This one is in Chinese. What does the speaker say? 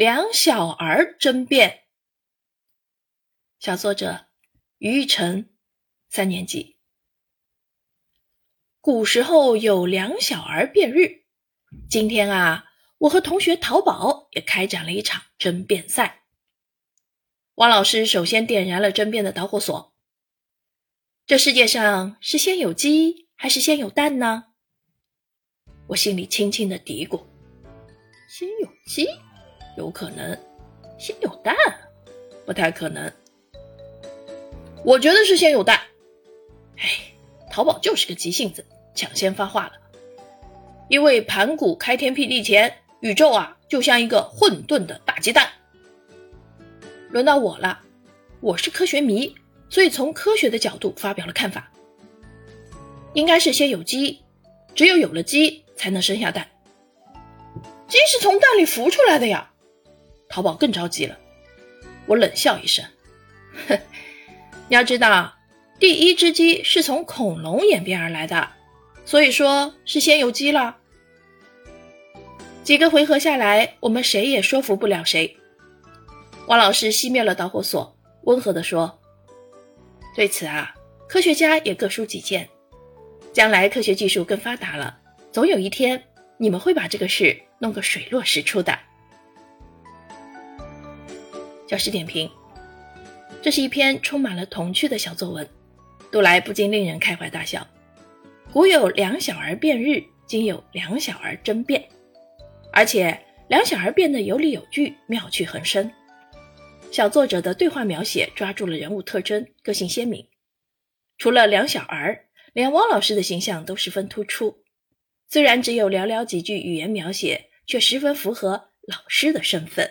两小儿争辩。小作者于玉成，三年级。古时候有两小儿辩日，今天啊，我和同学淘宝也开展了一场争辩赛。王老师首先点燃了争辩的导火索：这世界上是先有鸡还是先有蛋呢？我心里轻轻的嘀咕：先有鸡。有可能先有蛋，不太可能。我觉得是先有蛋。哎，淘宝就是个急性子，抢先发话了。因为盘古开天辟地前，宇宙啊就像一个混沌的大鸡蛋。轮到我了，我是科学迷，所以从科学的角度发表了看法。应该是先有鸡，只有有了鸡才能生下蛋。鸡是从蛋里孵出来的呀。淘宝更着急了，我冷笑一声：“哼，你要知道，第一只鸡是从恐龙演变而来的，所以说是先有鸡了。”几个回合下来，我们谁也说服不了谁。王老师熄灭了导火索，温和地说：“对此啊，科学家也各抒己见。将来科学技术更发达了，总有一天你们会把这个事弄个水落石出的。”教师点评：这是一篇充满了童趣的小作文，读来不禁令人开怀大笑。古有两小儿辩日，今有两小儿争辩，而且两小儿辩得有理有据，妙趣横生。小作者的对话描写抓住了人物特征，个性鲜明。除了两小儿，连汪老师的形象都十分突出。虽然只有寥寥几句语言描写，却十分符合老师的身份。